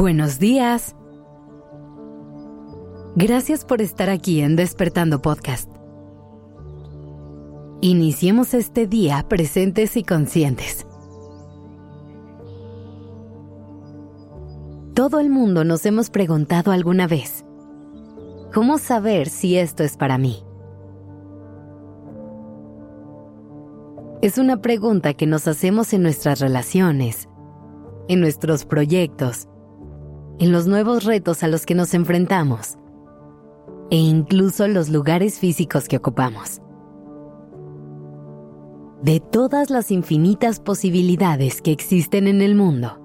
Buenos días. Gracias por estar aquí en Despertando Podcast. Iniciemos este día presentes y conscientes. Todo el mundo nos hemos preguntado alguna vez, ¿cómo saber si esto es para mí? Es una pregunta que nos hacemos en nuestras relaciones, en nuestros proyectos, en los nuevos retos a los que nos enfrentamos e incluso los lugares físicos que ocupamos. De todas las infinitas posibilidades que existen en el mundo,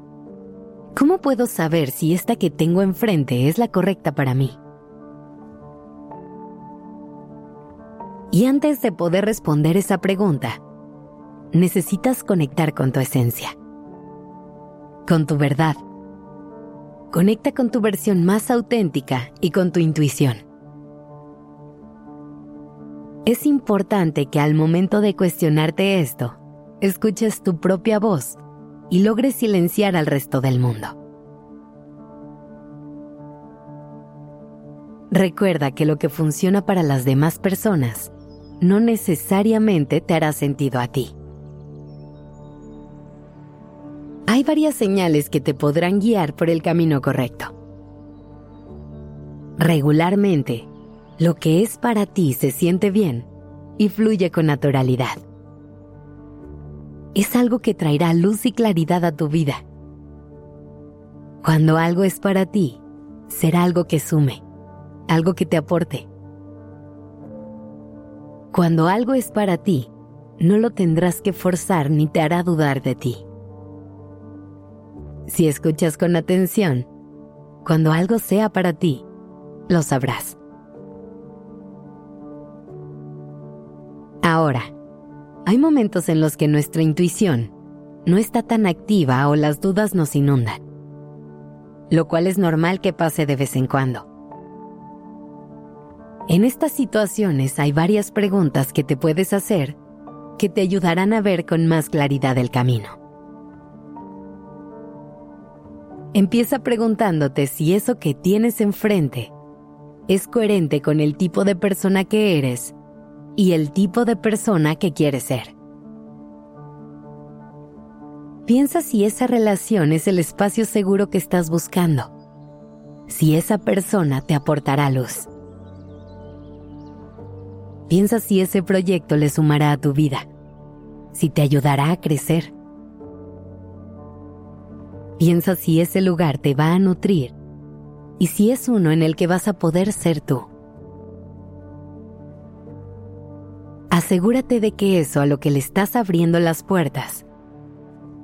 ¿cómo puedo saber si esta que tengo enfrente es la correcta para mí? Y antes de poder responder esa pregunta, necesitas conectar con tu esencia, con tu verdad Conecta con tu versión más auténtica y con tu intuición. Es importante que al momento de cuestionarte esto, escuches tu propia voz y logres silenciar al resto del mundo. Recuerda que lo que funciona para las demás personas no necesariamente te hará sentido a ti. Hay varias señales que te podrán guiar por el camino correcto. Regularmente, lo que es para ti se siente bien y fluye con naturalidad. Es algo que traerá luz y claridad a tu vida. Cuando algo es para ti, será algo que sume, algo que te aporte. Cuando algo es para ti, no lo tendrás que forzar ni te hará dudar de ti. Si escuchas con atención, cuando algo sea para ti, lo sabrás. Ahora, hay momentos en los que nuestra intuición no está tan activa o las dudas nos inundan, lo cual es normal que pase de vez en cuando. En estas situaciones hay varias preguntas que te puedes hacer que te ayudarán a ver con más claridad el camino. Empieza preguntándote si eso que tienes enfrente es coherente con el tipo de persona que eres y el tipo de persona que quieres ser. Piensa si esa relación es el espacio seguro que estás buscando, si esa persona te aportará luz. Piensa si ese proyecto le sumará a tu vida, si te ayudará a crecer Piensa si ese lugar te va a nutrir y si es uno en el que vas a poder ser tú. Asegúrate de que eso a lo que le estás abriendo las puertas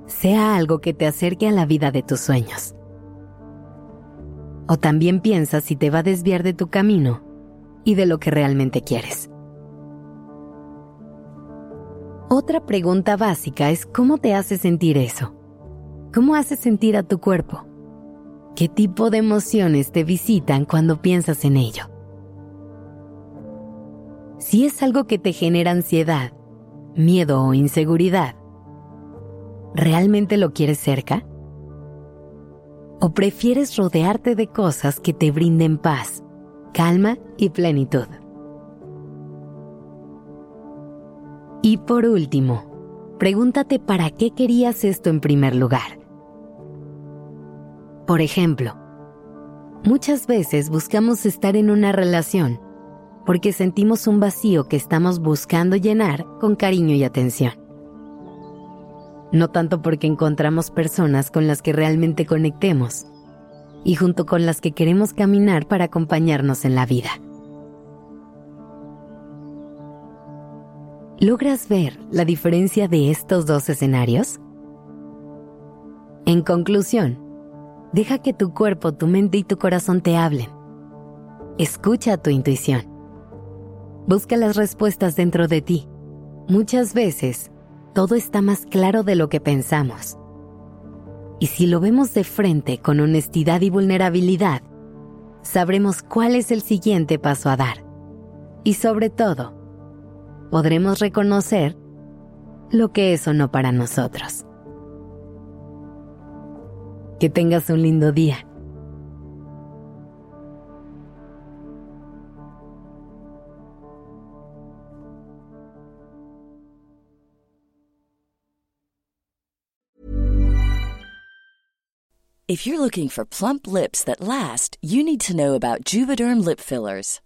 sea algo que te acerque a la vida de tus sueños. O también piensa si te va a desviar de tu camino y de lo que realmente quieres. Otra pregunta básica es cómo te hace sentir eso. ¿Cómo hace sentir a tu cuerpo? ¿Qué tipo de emociones te visitan cuando piensas en ello? Si es algo que te genera ansiedad, miedo o inseguridad, ¿realmente lo quieres cerca? ¿O prefieres rodearte de cosas que te brinden paz, calma y plenitud? Y por último, pregúntate para qué querías esto en primer lugar. Por ejemplo, muchas veces buscamos estar en una relación porque sentimos un vacío que estamos buscando llenar con cariño y atención. No tanto porque encontramos personas con las que realmente conectemos y junto con las que queremos caminar para acompañarnos en la vida. ¿Logras ver la diferencia de estos dos escenarios? En conclusión, Deja que tu cuerpo, tu mente y tu corazón te hablen. Escucha tu intuición. Busca las respuestas dentro de ti. Muchas veces, todo está más claro de lo que pensamos. Y si lo vemos de frente con honestidad y vulnerabilidad, sabremos cuál es el siguiente paso a dar. Y sobre todo, podremos reconocer lo que es o no para nosotros. Que tengas un lindo día. If you're looking for plump lips that last, you need to know about Juvederm lip fillers.